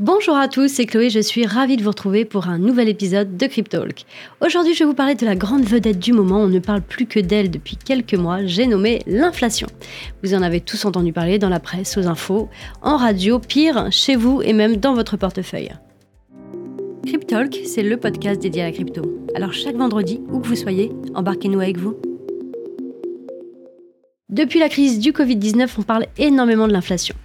Bonjour à tous, c'est Chloé, je suis ravie de vous retrouver pour un nouvel épisode de Cryptalk. Aujourd'hui, je vais vous parler de la grande vedette du moment, on ne parle plus que d'elle depuis quelques mois, j'ai nommé l'inflation. Vous en avez tous entendu parler dans la presse, aux infos, en radio, pire, chez vous et même dans votre portefeuille. Cryptalk, c'est le podcast dédié à la crypto. Alors chaque vendredi, où que vous soyez, embarquez-nous avec vous. Depuis la crise du Covid-19, on parle énormément de l'inflation.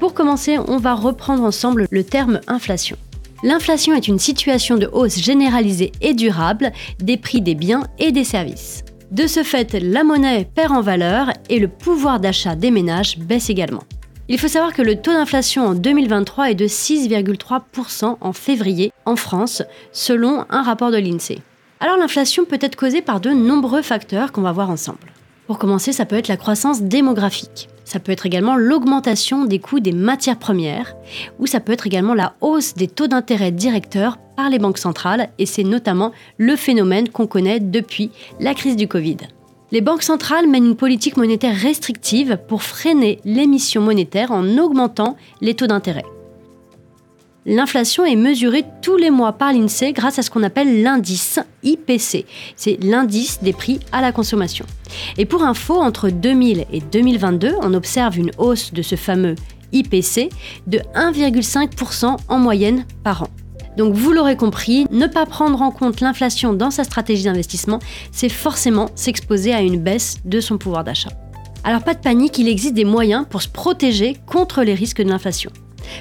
Pour commencer, on va reprendre ensemble le terme inflation. L'inflation est une situation de hausse généralisée et durable des prix des biens et des services. De ce fait, la monnaie perd en valeur et le pouvoir d'achat des ménages baisse également. Il faut savoir que le taux d'inflation en 2023 est de 6,3% en février en France, selon un rapport de l'INSEE. Alors l'inflation peut être causée par de nombreux facteurs qu'on va voir ensemble. Pour commencer, ça peut être la croissance démographique. Ça peut être également l'augmentation des coûts des matières premières, ou ça peut être également la hausse des taux d'intérêt directeurs par les banques centrales, et c'est notamment le phénomène qu'on connaît depuis la crise du Covid. Les banques centrales mènent une politique monétaire restrictive pour freiner l'émission monétaire en augmentant les taux d'intérêt. L'inflation est mesurée tous les mois par l'INSEE grâce à ce qu'on appelle l'indice IPC. C'est l'indice des prix à la consommation. Et pour info, entre 2000 et 2022, on observe une hausse de ce fameux IPC de 1,5% en moyenne par an. Donc vous l'aurez compris, ne pas prendre en compte l'inflation dans sa stratégie d'investissement, c'est forcément s'exposer à une baisse de son pouvoir d'achat. Alors pas de panique, il existe des moyens pour se protéger contre les risques de l'inflation.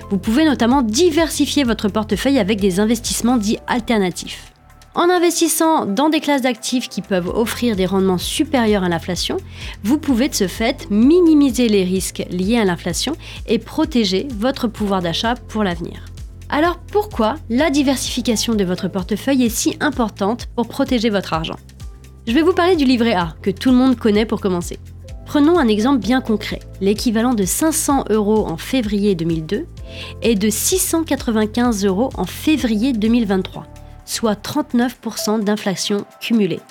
Vous pouvez notamment diversifier votre portefeuille avec des investissements dits alternatifs. En investissant dans des classes d'actifs qui peuvent offrir des rendements supérieurs à l'inflation, vous pouvez de ce fait minimiser les risques liés à l'inflation et protéger votre pouvoir d'achat pour l'avenir. Alors pourquoi la diversification de votre portefeuille est si importante pour protéger votre argent? Je vais vous parler du livret A, que tout le monde connaît pour commencer. Prenons un exemple bien concret. L'équivalent de 500 euros en février 2002 est de 695 euros en février 2023, soit 39% d'inflation cumulée.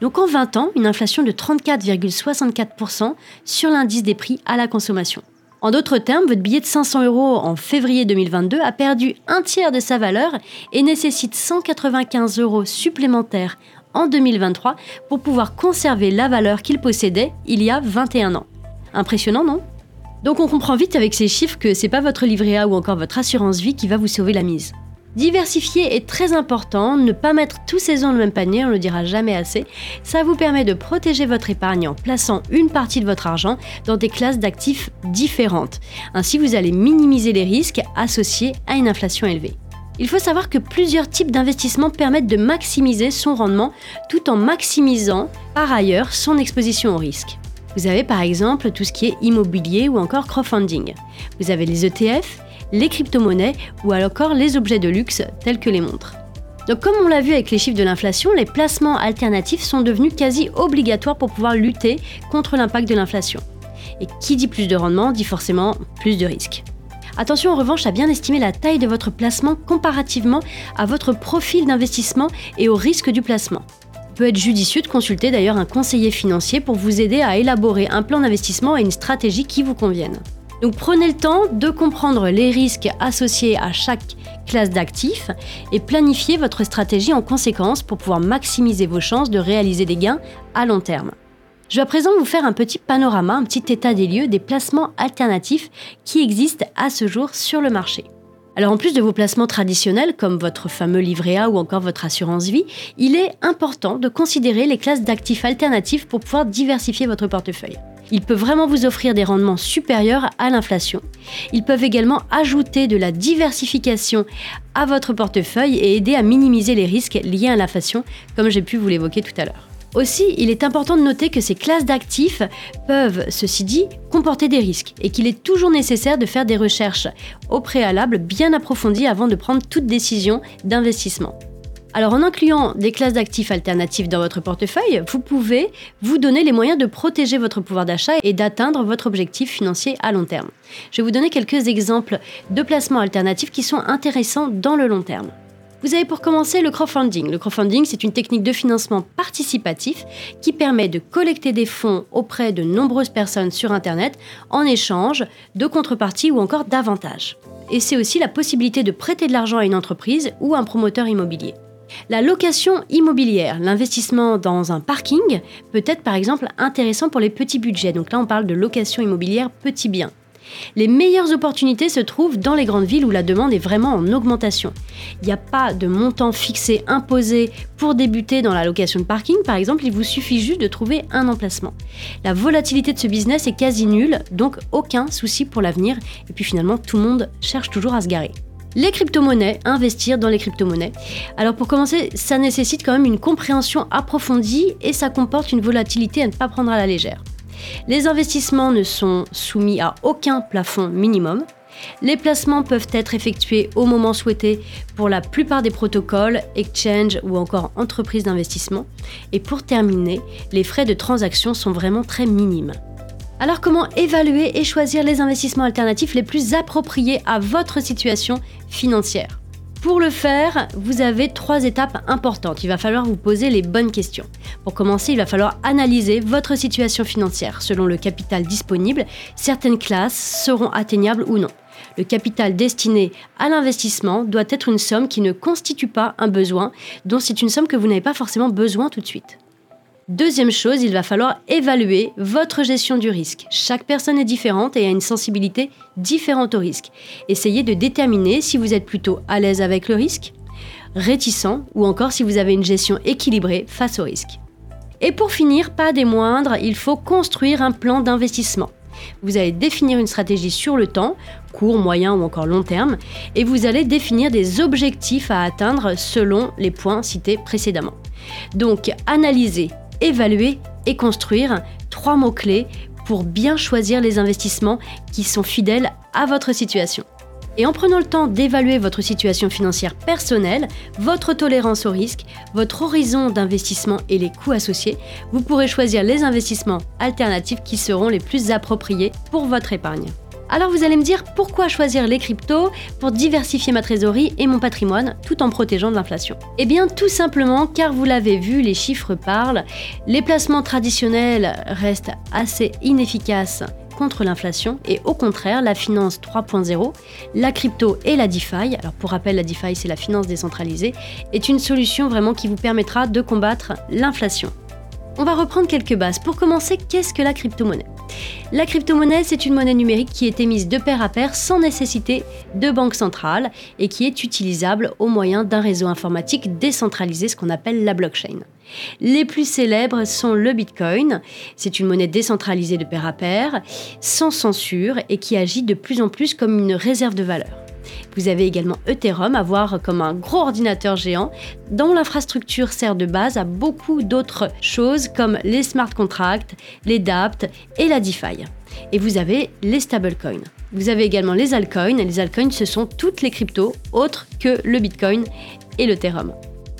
Donc en 20 ans, une inflation de 34,64% sur l'indice des prix à la consommation. En d'autres termes, votre billet de 500 euros en février 2022 a perdu un tiers de sa valeur et nécessite 195 euros supplémentaires en 2023 pour pouvoir conserver la valeur qu'il possédait il y a 21 ans. Impressionnant, non? Donc on comprend vite avec ces chiffres que c'est pas votre livret A ou encore votre assurance vie qui va vous sauver la mise. Diversifier est très important, ne pas mettre tous ses œufs dans le même panier, on ne le dira jamais assez. Ça vous permet de protéger votre épargne en plaçant une partie de votre argent dans des classes d'actifs différentes. Ainsi, vous allez minimiser les risques associés à une inflation élevée. Il faut savoir que plusieurs types d'investissements permettent de maximiser son rendement tout en maximisant par ailleurs son exposition au risque. Vous avez par exemple tout ce qui est immobilier ou encore crowdfunding. Vous avez les ETF, les crypto-monnaies ou encore les objets de luxe tels que les montres. Donc comme on l'a vu avec les chiffres de l'inflation, les placements alternatifs sont devenus quasi obligatoires pour pouvoir lutter contre l'impact de l'inflation. Et qui dit plus de rendement dit forcément plus de risques. Attention en revanche à bien estimer la taille de votre placement comparativement à votre profil d'investissement et au risque du placement. Il peut être judicieux de consulter d'ailleurs un conseiller financier pour vous aider à élaborer un plan d'investissement et une stratégie qui vous conviennent. Donc prenez le temps de comprendre les risques associés à chaque classe d'actifs et planifiez votre stratégie en conséquence pour pouvoir maximiser vos chances de réaliser des gains à long terme. Je vais à présent vous faire un petit panorama, un petit état des lieux des placements alternatifs qui existent à ce jour sur le marché. Alors en plus de vos placements traditionnels comme votre fameux livret A ou encore votre assurance vie, il est important de considérer les classes d'actifs alternatifs pour pouvoir diversifier votre portefeuille. Ils peuvent vraiment vous offrir des rendements supérieurs à l'inflation. Ils peuvent également ajouter de la diversification à votre portefeuille et aider à minimiser les risques liés à l'inflation, comme j'ai pu vous l'évoquer tout à l'heure. Aussi, il est important de noter que ces classes d'actifs peuvent, ceci dit, comporter des risques et qu'il est toujours nécessaire de faire des recherches au préalable bien approfondies avant de prendre toute décision d'investissement. Alors en incluant des classes d'actifs alternatives dans votre portefeuille, vous pouvez vous donner les moyens de protéger votre pouvoir d'achat et d'atteindre votre objectif financier à long terme. Je vais vous donner quelques exemples de placements alternatifs qui sont intéressants dans le long terme. Vous avez pour commencer le crowdfunding. Le crowdfunding, c'est une technique de financement participatif qui permet de collecter des fonds auprès de nombreuses personnes sur Internet en échange de contreparties ou encore d'avantages. Et c'est aussi la possibilité de prêter de l'argent à une entreprise ou à un promoteur immobilier. La location immobilière, l'investissement dans un parking peut être par exemple intéressant pour les petits budgets. Donc là, on parle de location immobilière petit bien. Les meilleures opportunités se trouvent dans les grandes villes où la demande est vraiment en augmentation. Il n'y a pas de montant fixé imposé pour débuter dans la location de parking, par exemple, il vous suffit juste de trouver un emplacement. La volatilité de ce business est quasi nulle, donc aucun souci pour l'avenir, et puis finalement tout le monde cherche toujours à se garer. Les crypto-monnaies, investir dans les crypto-monnaies. Alors pour commencer, ça nécessite quand même une compréhension approfondie et ça comporte une volatilité à ne pas prendre à la légère. Les investissements ne sont soumis à aucun plafond minimum. Les placements peuvent être effectués au moment souhaité pour la plupart des protocoles, exchange ou encore entreprises d'investissement. Et pour terminer, les frais de transaction sont vraiment très minimes. Alors comment évaluer et choisir les investissements alternatifs les plus appropriés à votre situation financière? Pour le faire, vous avez trois étapes importantes. Il va falloir vous poser les bonnes questions. Pour commencer, il va falloir analyser votre situation financière. Selon le capital disponible, certaines classes seront atteignables ou non. Le capital destiné à l'investissement doit être une somme qui ne constitue pas un besoin, dont c'est une somme que vous n'avez pas forcément besoin tout de suite. Deuxième chose, il va falloir évaluer votre gestion du risque. Chaque personne est différente et a une sensibilité différente au risque. Essayez de déterminer si vous êtes plutôt à l'aise avec le risque, réticent ou encore si vous avez une gestion équilibrée face au risque. Et pour finir, pas des moindres, il faut construire un plan d'investissement. Vous allez définir une stratégie sur le temps, court, moyen ou encore long terme, et vous allez définir des objectifs à atteindre selon les points cités précédemment. Donc, analysez évaluer et construire. Trois mots-clés pour bien choisir les investissements qui sont fidèles à votre situation. Et en prenant le temps d'évaluer votre situation financière personnelle, votre tolérance au risque, votre horizon d'investissement et les coûts associés, vous pourrez choisir les investissements alternatifs qui seront les plus appropriés pour votre épargne. Alors vous allez me dire pourquoi choisir les cryptos pour diversifier ma trésorerie et mon patrimoine tout en protégeant de l'inflation? Eh bien tout simplement car vous l'avez vu, les chiffres parlent, les placements traditionnels restent assez inefficaces contre l'inflation et au contraire la finance 3.0, la crypto et la DeFi, alors pour rappel la DeFi c'est la finance décentralisée, est une solution vraiment qui vous permettra de combattre l'inflation. On va reprendre quelques bases. Pour commencer, qu'est-ce que la crypto-monnaie? La crypto-monnaie, c'est une monnaie numérique qui est émise de pair à pair sans nécessité de banque centrale et qui est utilisable au moyen d'un réseau informatique décentralisé, ce qu'on appelle la blockchain. Les plus célèbres sont le Bitcoin. C'est une monnaie décentralisée de pair à pair, sans censure et qui agit de plus en plus comme une réserve de valeur. Vous avez également Ethereum à voir comme un gros ordinateur géant dont l'infrastructure sert de base à beaucoup d'autres choses comme les smart contracts, les DApT et la DeFi. Et vous avez les stablecoins. Vous avez également les altcoins. Les altcoins, ce sont toutes les cryptos autres que le Bitcoin et l'Ethereum.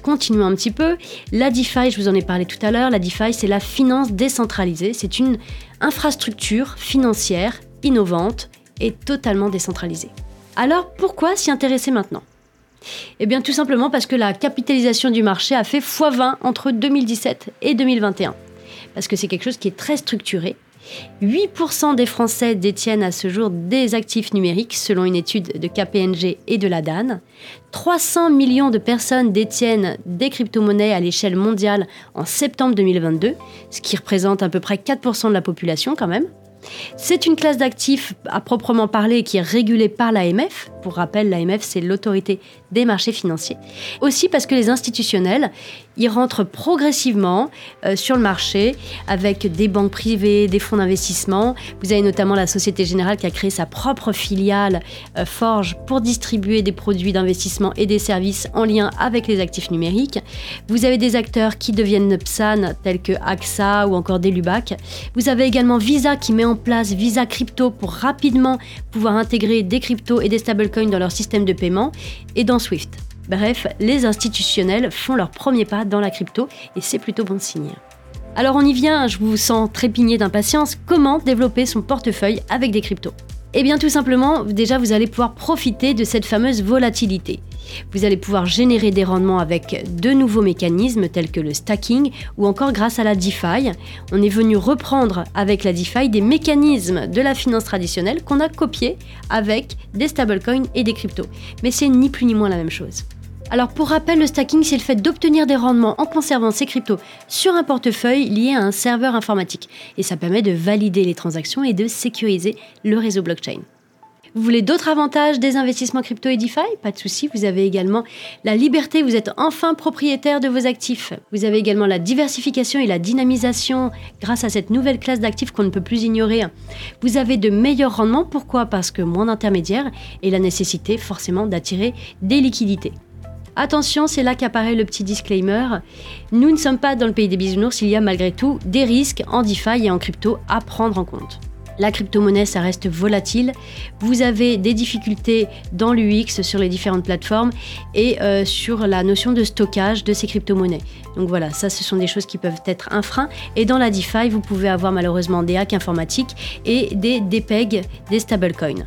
Continuons un petit peu. La DeFi, je vous en ai parlé tout à l'heure, la DeFi, c'est la finance décentralisée. C'est une infrastructure financière innovante et totalement décentralisée. Alors pourquoi s'y intéresser maintenant? Eh bien tout simplement parce que la capitalisation du marché a fait x20 entre 2017 et 2021. Parce que c'est quelque chose qui est très structuré. 8% des Français détiennent à ce jour des actifs numériques selon une étude de KPNG et de la DAN. 300 millions de personnes détiennent des crypto-monnaies à l'échelle mondiale en septembre 2022, ce qui représente à peu près 4% de la population quand même. C'est une classe d'actifs à proprement parler qui est régulée par l'AMF. Pour rappel, l'AMF, c'est l'autorité des marchés financiers. Aussi parce que les institutionnels, ils rentrent progressivement euh, sur le marché avec des banques privées, des fonds d'investissement. Vous avez notamment la Société Générale qui a créé sa propre filiale euh, Forge pour distribuer des produits d'investissement et des services en lien avec les actifs numériques. Vous avez des acteurs qui deviennent PSAN tels que AXA ou encore Delubac. Vous avez également Visa qui met en place Visa Crypto pour rapidement pouvoir intégrer des cryptos et des stablecoins dans leur système de paiement et dans Bref, les institutionnels font leur premier pas dans la crypto et c'est plutôt bon signe. Alors on y vient, je vous sens trépigner d'impatience, comment développer son portefeuille avec des cryptos? Eh bien tout simplement, déjà vous allez pouvoir profiter de cette fameuse volatilité. Vous allez pouvoir générer des rendements avec de nouveaux mécanismes tels que le stacking ou encore grâce à la DeFi. On est venu reprendre avec la DeFi des mécanismes de la finance traditionnelle qu'on a copiés avec des stablecoins et des cryptos. Mais c'est ni plus ni moins la même chose. Alors pour rappel, le stacking, c'est le fait d'obtenir des rendements en conservant ses cryptos sur un portefeuille lié à un serveur informatique. Et ça permet de valider les transactions et de sécuriser le réseau blockchain. Vous voulez d'autres avantages des investissements crypto et DeFi? Pas de souci, vous avez également la liberté, vous êtes enfin propriétaire de vos actifs. Vous avez également la diversification et la dynamisation grâce à cette nouvelle classe d'actifs qu'on ne peut plus ignorer. Vous avez de meilleurs rendements, pourquoi? Parce que moins d'intermédiaires et la nécessité forcément d'attirer des liquidités. Attention, c'est là qu'apparaît le petit disclaimer. Nous ne sommes pas dans le pays des bisounours, il y a malgré tout des risques en DeFi et en crypto à prendre en compte. La crypto-monnaie, ça reste volatile. Vous avez des difficultés dans l'UX sur les différentes plateformes et euh, sur la notion de stockage de ces crypto-monnaies. Donc voilà, ça, ce sont des choses qui peuvent être un frein. Et dans la DeFi, vous pouvez avoir malheureusement des hacks informatiques et des DPEG, des stablecoins.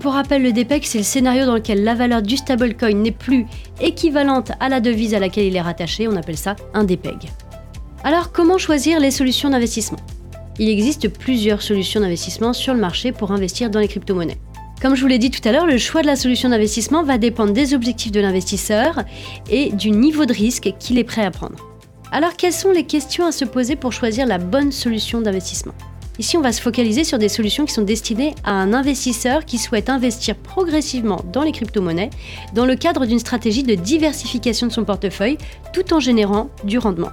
Pour rappel, le DPEG, c'est le scénario dans lequel la valeur du stablecoin n'est plus équivalente à la devise à laquelle il est rattaché. On appelle ça un DPEG. Alors comment choisir les solutions d'investissement? Il existe plusieurs solutions d'investissement sur le marché pour investir dans les crypto-monnaies. Comme je vous l'ai dit tout à l'heure, le choix de la solution d'investissement va dépendre des objectifs de l'investisseur et du niveau de risque qu'il est prêt à prendre. Alors quelles sont les questions à se poser pour choisir la bonne solution d'investissement? Ici, on va se focaliser sur des solutions qui sont destinées à un investisseur qui souhaite investir progressivement dans les crypto-monnaies dans le cadre d'une stratégie de diversification de son portefeuille tout en générant du rendement.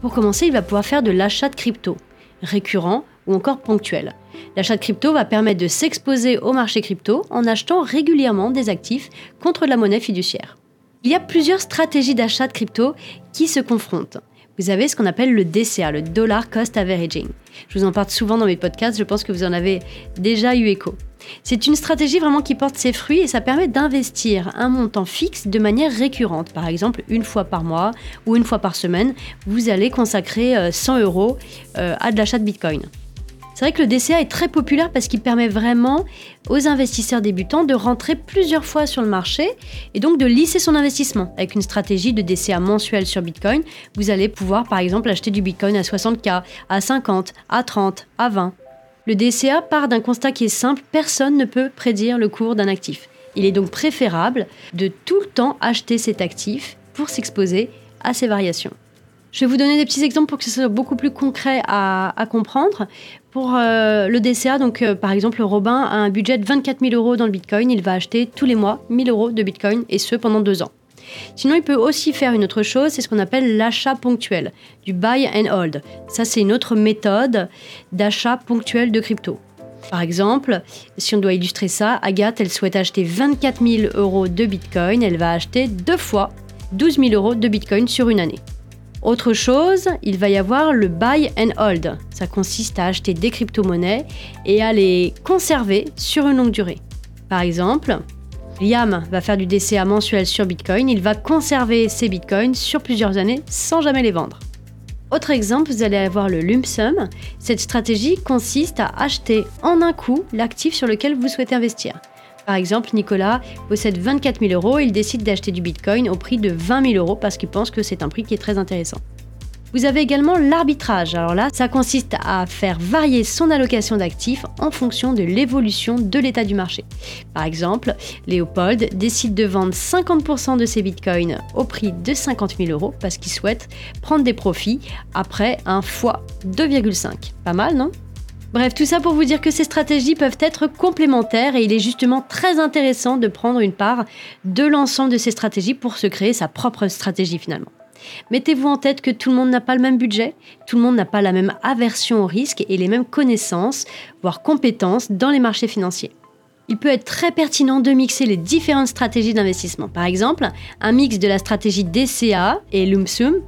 Pour commencer, il va pouvoir faire de l'achat de crypto, récurrent ou encore ponctuel. L'achat de crypto va permettre de s'exposer au marché crypto en achetant régulièrement des actifs contre la monnaie fiduciaire. Il y a plusieurs stratégies d'achat de crypto qui se confrontent vous avez ce qu'on appelle le DCA, le Dollar Cost Averaging. Je vous en parle souvent dans mes podcasts, je pense que vous en avez déjà eu écho. C'est une stratégie vraiment qui porte ses fruits et ça permet d'investir un montant fixe de manière récurrente. Par exemple, une fois par mois ou une fois par semaine, vous allez consacrer 100 euh, euros euh, à de l'achat de Bitcoin. C'est vrai que le DCA est très populaire parce qu'il permet vraiment aux investisseurs débutants de rentrer plusieurs fois sur le marché et donc de lisser son investissement. Avec une stratégie de DCA mensuel sur Bitcoin, vous allez pouvoir par exemple acheter du Bitcoin à 60K, à 50, à 30, à 20. Le DCA part d'un constat qui est simple, personne ne peut prédire le cours d'un actif. Il est donc préférable de tout le temps acheter cet actif pour s'exposer à ces variations. Je vais vous donner des petits exemples pour que ce soit beaucoup plus concret à, comprendre. Pour euh, le DCA, euh, par exemple, Robin a un budget de 24 000 euros dans le Bitcoin. Il va acheter tous les mois 1000 euros de Bitcoin et ce pendant deux ans. Sinon, il peut aussi faire une autre chose, c'est ce qu'on appelle l'achat ponctuel, du buy and hold. Ça, c'est une autre méthode d'achat ponctuel de crypto. Par exemple, si on doit illustrer ça, Agathe, elle souhaite acheter 24 000 euros de Bitcoin. Elle va acheter deux fois 12 000 euros de Bitcoin sur une année. Autre chose, il va y avoir le buy and hold. Ça consiste à acheter des crypto-monnaies et à les conserver sur une longue durée. Par exemple, Liam va faire du DCA mensuel sur Bitcoin, il va conserver ses Bitcoins sur plusieurs années sans jamais les vendre. Autre exemple, vous allez avoir le lump sum. Cette stratégie consiste à acheter en un coup l'actif sur lequel vous souhaitez investir. Par exemple, Nicolas possède 24 000 euros et il décide d'acheter du Bitcoin au prix de 20 000 euros parce qu'il pense que c'est un prix qui est très intéressant. Vous avez également l'arbitrage. Alors là, ça consiste à faire varier son allocation d'actifs en fonction de l'évolution de l'état du marché. Par exemple, Léopold décide de vendre 50% de ses bitcoins au prix de 50 000 euros parce qu'il souhaite prendre des profits après un x 2,5. Pas mal, non? Bref, tout ça pour vous dire que ces stratégies peuvent être complémentaires et il est justement très intéressant de prendre une part de l'ensemble de ces stratégies pour se créer sa propre stratégie finalement. Mettez-vous en tête que tout le monde n'a pas le même budget, tout le monde n'a pas la même aversion au risque et les mêmes connaissances, voire compétences dans les marchés financiers. Il peut être très pertinent de mixer les différentes stratégies d'investissement. Par exemple, un mix de la stratégie DCA et Lumsum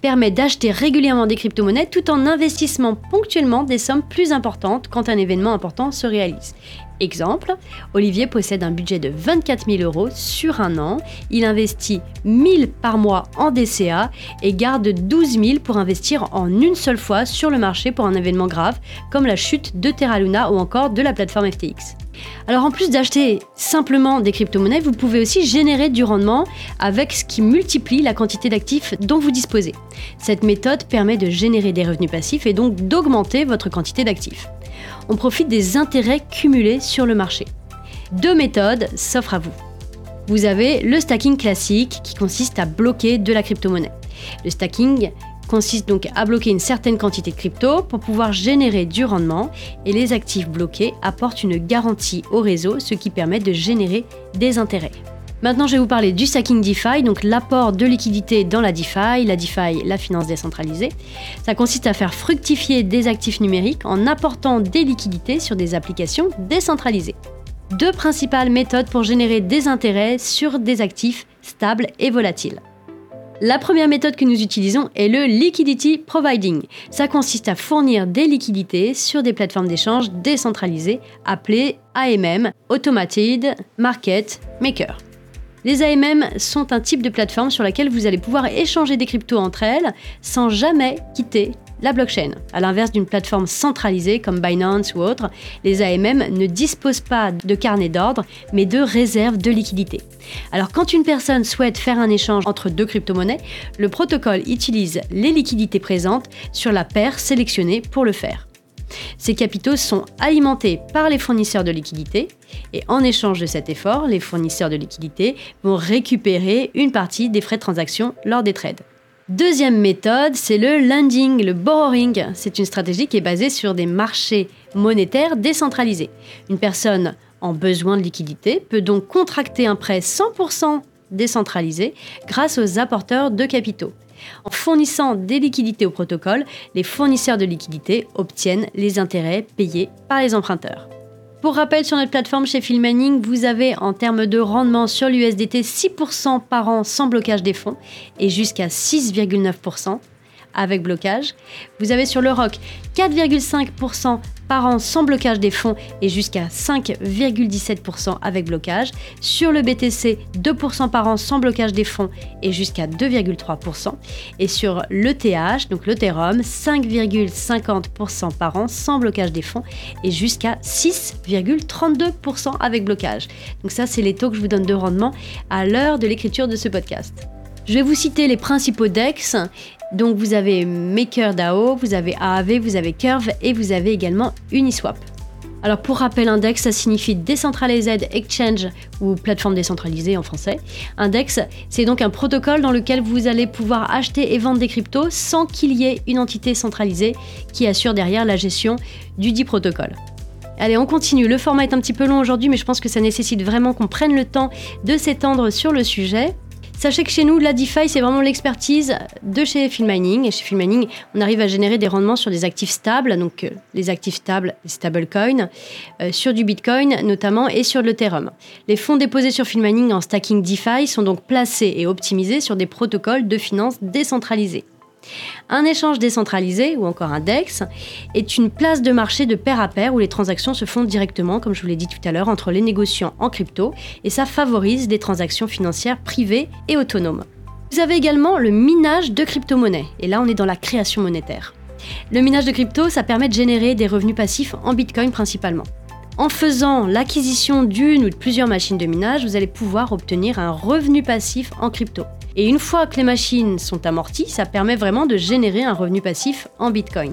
permet d'acheter régulièrement des crypto-monnaies tout en investissant ponctuellement des sommes plus importantes quand un événement important se réalise. Exemple, Olivier possède un budget de 24 000 euros sur un an, il investit 1000 par mois en DCA et garde 12 000 pour investir en une seule fois sur le marché pour un événement grave comme la chute de Terra Luna ou encore de la plateforme FTX. Alors en plus d'acheter simplement des crypto-monnaies, vous pouvez aussi générer du rendement avec ce qui multiplie la quantité d'actifs dont vous disposez. Cette méthode permet de générer des revenus passifs et donc d'augmenter votre quantité d'actifs. On profite des intérêts cumulés sur le marché. Deux méthodes s'offrent à vous. Vous avez le stacking classique qui consiste à bloquer de la crypto-monnaie. Le stacking consiste donc à bloquer une certaine quantité de crypto pour pouvoir générer du rendement et les actifs bloqués apportent une garantie au réseau, ce qui permet de générer des intérêts. Maintenant, je vais vous parler du stacking DeFi, donc l'apport de liquidité dans la DeFi, la DeFi, la finance décentralisée. Ça consiste à faire fructifier des actifs numériques en apportant des liquidités sur des applications décentralisées. Deux principales méthodes pour générer des intérêts sur des actifs stables et volatiles. La première méthode que nous utilisons est le liquidity providing. Ça consiste à fournir des liquidités sur des plateformes d'échange décentralisées appelées AMM, Automated Market Maker. Les AMM sont un type de plateforme sur laquelle vous allez pouvoir échanger des cryptos entre elles sans jamais quitter la blockchain. À l'inverse d'une plateforme centralisée comme Binance ou autre, les AMM ne disposent pas de carnet d'ordre, mais de réserves de liquidité. Alors quand une personne souhaite faire un échange entre deux crypto-monnaies, le protocole utilise les liquidités présentes sur la paire sélectionnée pour le faire. Ces capitaux sont alimentés par les fournisseurs de liquidités et en échange de cet effort, les fournisseurs de liquidités vont récupérer une partie des frais de transaction lors des trades. Deuxième méthode, c'est le lending, le borrowing. C'est une stratégie qui est basée sur des marchés monétaires décentralisés. Une personne en besoin de liquidité peut donc contracter un prêt 100% décentralisé grâce aux apporteurs de capitaux. En fournissant des liquidités au protocole, les fournisseurs de liquidités obtiennent les intérêts payés par les emprunteurs. Pour rappel, sur notre plateforme chez Filmaning, vous avez en termes de rendement sur l'USDT 6% par an sans blocage des fonds et jusqu'à 6,9% avec blocage. Vous avez sur le ROC 4,5% par an sans blocage des fonds et jusqu'à 5,17% avec blocage. Sur le BTC, 2% par an sans blocage des fonds et jusqu'à 2,3%. Et sur l'ETH, donc l'Ethereum, 5,50% par an sans blocage des fonds et jusqu'à 6,32% avec blocage. Donc ça, c'est les taux que je vous donne de rendement à l'heure de l'écriture de ce podcast. Je vais vous citer les principaux DEX donc vous avez MakerDAO, vous avez AAV, vous avez Curve et vous avez également Uniswap. Alors pour rappel, index, ça signifie Decentralized Exchange ou plateforme décentralisée en français. Index, c'est donc un protocole dans lequel vous allez pouvoir acheter et vendre des cryptos sans qu'il y ait une entité centralisée qui assure derrière la gestion du dit protocole. Allez, on continue. Le format est un petit peu long aujourd'hui, mais je pense que ça nécessite vraiment qu'on prenne le temps de s'étendre sur le sujet. Sachez que chez nous, la DeFi, c'est vraiment l'expertise de chez Filmining. Et chez Filmining, on arrive à générer des rendements sur des actifs stables, donc euh, les actifs stables, les stablecoins, euh, sur du Bitcoin notamment et sur l'Ethereum. Les fonds déposés sur Filmining en stacking DeFi sont donc placés et optimisés sur des protocoles de finances décentralisés. Un échange décentralisé, ou encore un DEX, est une place de marché de pair à pair où les transactions se font directement, comme je vous l'ai dit tout à l'heure, entre les négociants en crypto, et ça favorise des transactions financières privées et autonomes. Vous avez également le minage de crypto-monnaies, et là on est dans la création monétaire. Le minage de crypto, ça permet de générer des revenus passifs en Bitcoin principalement. En faisant l'acquisition d'une ou de plusieurs machines de minage, vous allez pouvoir obtenir un revenu passif en crypto. Et une fois que les machines sont amorties, ça permet vraiment de générer un revenu passif en Bitcoin.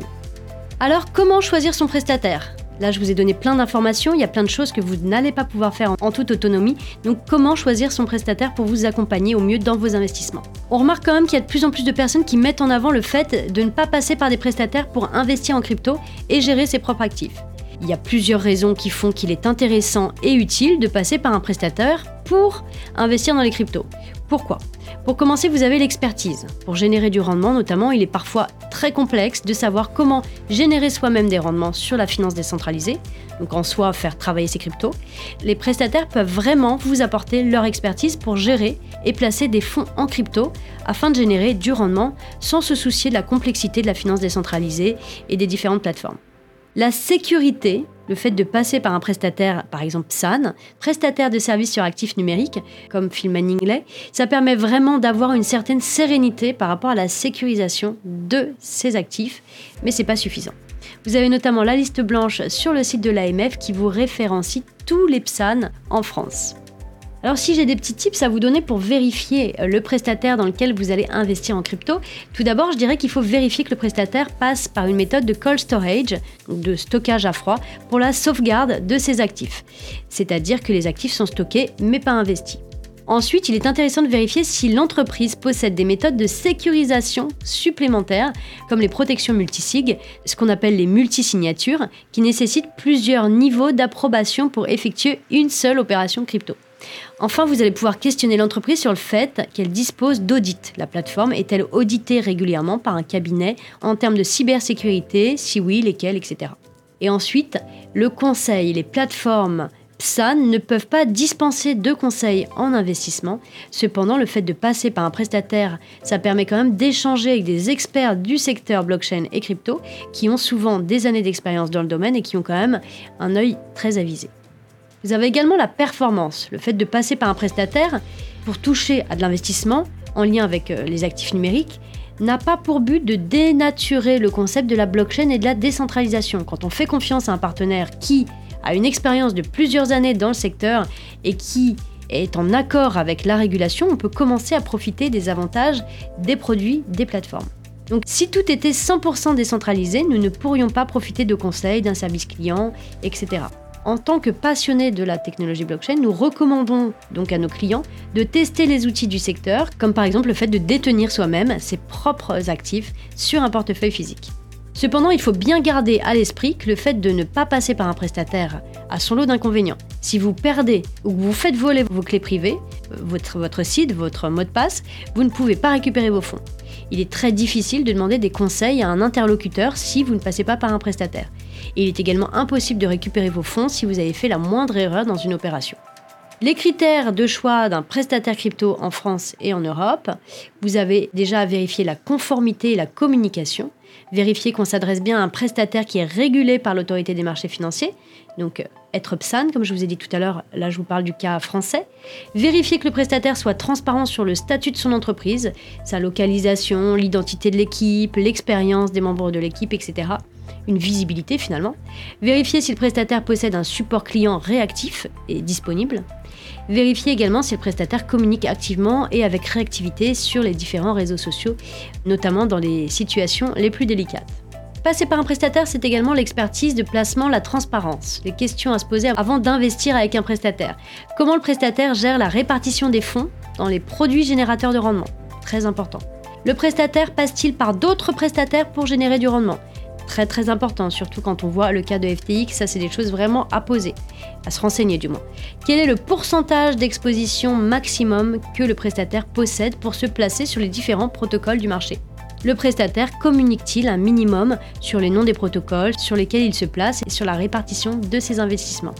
Alors comment choisir son prestataire? Là, je vous ai donné plein d'informations, il y a plein de choses que vous n'allez pas pouvoir faire en toute autonomie. Donc, comment choisir son prestataire pour vous accompagner au mieux dans vos investissements? On remarque quand même qu'il y a de plus en plus de personnes qui mettent en avant le fait de ne pas passer par des prestataires pour investir en crypto et gérer ses propres actifs. Il y a plusieurs raisons qui font qu'il est intéressant et utile de passer par un prestataire pour investir dans les cryptos. Pourquoi? Pour commencer, vous avez l'expertise. Pour générer du rendement, notamment, il est parfois très complexe de savoir comment générer soi-même des rendements sur la finance décentralisée, donc en soi faire travailler ses cryptos. Les prestataires peuvent vraiment vous apporter leur expertise pour gérer et placer des fonds en crypto afin de générer du rendement sans se soucier de la complexité de la finance décentralisée et des différentes plateformes. La sécurité, le fait de passer par un prestataire, par exemple PSAN, prestataire de services sur actifs numériques, comme Manning l'est, ça permet vraiment d'avoir une certaine sérénité par rapport à la sécurisation de ces actifs, mais c'est pas suffisant. Vous avez notamment la liste blanche sur le site de l'AMF qui vous référencie tous les PSAN en France. Alors si j'ai des petits tips à vous donner pour vérifier euh, le prestataire dans lequel vous allez investir en crypto, tout d'abord je dirais qu'il faut vérifier que le prestataire passe par une méthode de cold storage, de stockage à froid, pour la sauvegarde de ses actifs. C'est-à-dire que les actifs sont stockés mais pas investis. Ensuite, il est intéressant de vérifier si l'entreprise possède des méthodes de sécurisation supplémentaires, comme les protections multisig, ce qu'on appelle les multisignatures, qui nécessitent plusieurs niveaux d'approbation pour effectuer une seule opération crypto. Enfin, vous allez pouvoir questionner l'entreprise sur le fait qu'elle dispose d'audits. La plateforme est-elle auditée régulièrement par un cabinet en termes de cybersécurité Si oui, lesquels, etc. Et ensuite, le conseil, les plateformes PSAN ne peuvent pas dispenser de conseils en investissement. Cependant, le fait de passer par un prestataire, ça permet quand même d'échanger avec des experts du secteur blockchain et crypto qui ont souvent des années d'expérience dans le domaine et qui ont quand même un œil très avisé. Vous avez également la performance, le fait de passer par un prestataire pour toucher à de l'investissement en lien avec euh, les actifs numériques n'a pas pour but de dénaturer le concept de la blockchain et de la décentralisation. Quand on fait confiance à un partenaire qui a une expérience de plusieurs années dans le secteur et qui est en accord avec la régulation, on peut commencer à profiter des avantages des produits des plateformes. Donc si tout était 100% décentralisé, nous ne pourrions pas profiter de conseils, d'un service client, etc. En tant que passionnés de la technologie blockchain, nous recommandons donc à nos clients de tester les outils du secteur, comme par exemple le fait de détenir soi-même ses propres actifs sur un portefeuille physique. Cependant, il faut bien garder à l'esprit que le fait de ne pas passer par un prestataire a son lot d'inconvénients. Si vous perdez ou vous faites voler vos clés privées, euh, votre, votre site, votre mot de passe, vous ne pouvez pas récupérer vos fonds. Il est très difficile de demander des conseils à un interlocuteur si vous ne passez pas par un prestataire il est également impossible de récupérer vos fonds si vous avez fait la moindre erreur dans une opération. Les critères de choix d'un prestataire crypto en France et en Europe, vous avez déjà à vérifier la conformité et la communication, vérifier qu'on s'adresse bien à un prestataire qui est régulé par l'autorité des marchés financiers, donc euh, être PSAN, comme je vous ai dit tout à l'heure, là je vous parle du cas français, vérifier que le prestataire soit transparent sur le statut de son entreprise, sa localisation, l'identité de l'équipe, l'expérience des membres de l'équipe, etc une visibilité finalement. Vérifier si le prestataire possède un support client réactif et disponible. Vérifier également si le prestataire communique activement et avec réactivité sur les différents réseaux sociaux, notamment dans les situations les plus délicates. Passer par un prestataire, c'est également l'expertise de placement, la transparence, les questions à se poser avant d'investir avec un prestataire. Comment le prestataire gère la répartition des fonds dans les produits générateurs de rendement? Très important. Le prestataire passe-t-il par d'autres prestataires pour générer du rendement? Très très important, surtout quand on voit le cas de FTX, ça c'est des choses vraiment à poser, à se renseigner du moins. Quel est le pourcentage d'exposition maximum que le prestataire possède pour se placer sur les différents protocoles du marché? Le prestataire communique-t-il un minimum sur les noms des protocoles sur lesquels il se place et sur la répartition de ses investissements?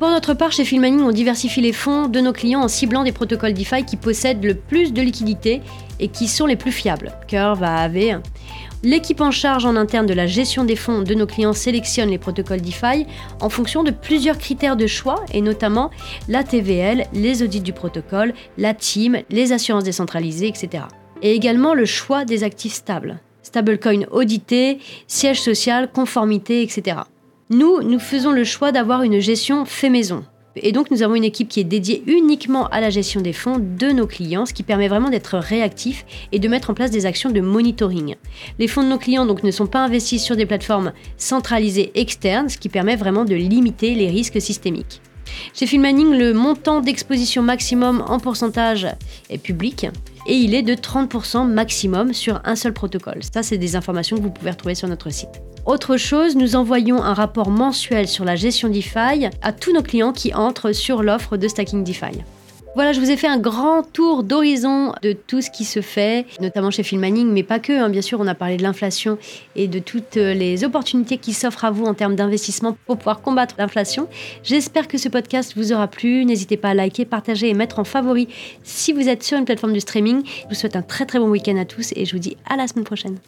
Pour notre part, chez Filmani, on diversifie les fonds de nos clients en ciblant des protocoles DeFi qui possèdent le plus de liquidités et qui sont les plus fiables. Curve, AAV. L'équipe en charge en interne de la gestion des fonds de nos clients sélectionne les protocoles DeFi en fonction de plusieurs critères de choix et notamment la TVL, les audits du protocole, la team, les assurances décentralisées, etc. Et également le choix des actifs stables. Stablecoin audité, siège social, conformité, etc. Nous, nous faisons le choix d'avoir une gestion fait maison. Et donc nous avons une équipe qui est dédiée uniquement à la gestion des fonds de nos clients, ce qui permet vraiment d'être réactif et de mettre en place des actions de monitoring. Les fonds de nos clients ne sont pas investis sur des plateformes centralisées externes, ce qui permet vraiment de limiter les risques systémiques. Chez Filmaning, le montant d'exposition maximum en pourcentage est public et il est de 30% maximum sur un seul protocole. Ça, c'est des informations que vous pouvez retrouver sur notre site. Autre chose, nous envoyons un rapport mensuel sur la gestion DeFi à tous nos clients qui entrent sur l'offre de Stacking DeFi. Voilà, je vous ai fait un grand tour d'horizon de tout ce qui se fait, notamment chez Filmaning, mais pas que. Hein. Bien sûr, on a parlé de l'inflation et de toutes les opportunités qui s'offrent à vous en termes d'investissement pour pouvoir combattre l'inflation. J'espère que ce podcast vous aura plu. N'hésitez pas à liker, partager et mettre en favori si vous êtes sur une plateforme de streaming. Je vous souhaite un très très bon week-end à tous et je vous dis à la semaine prochaine.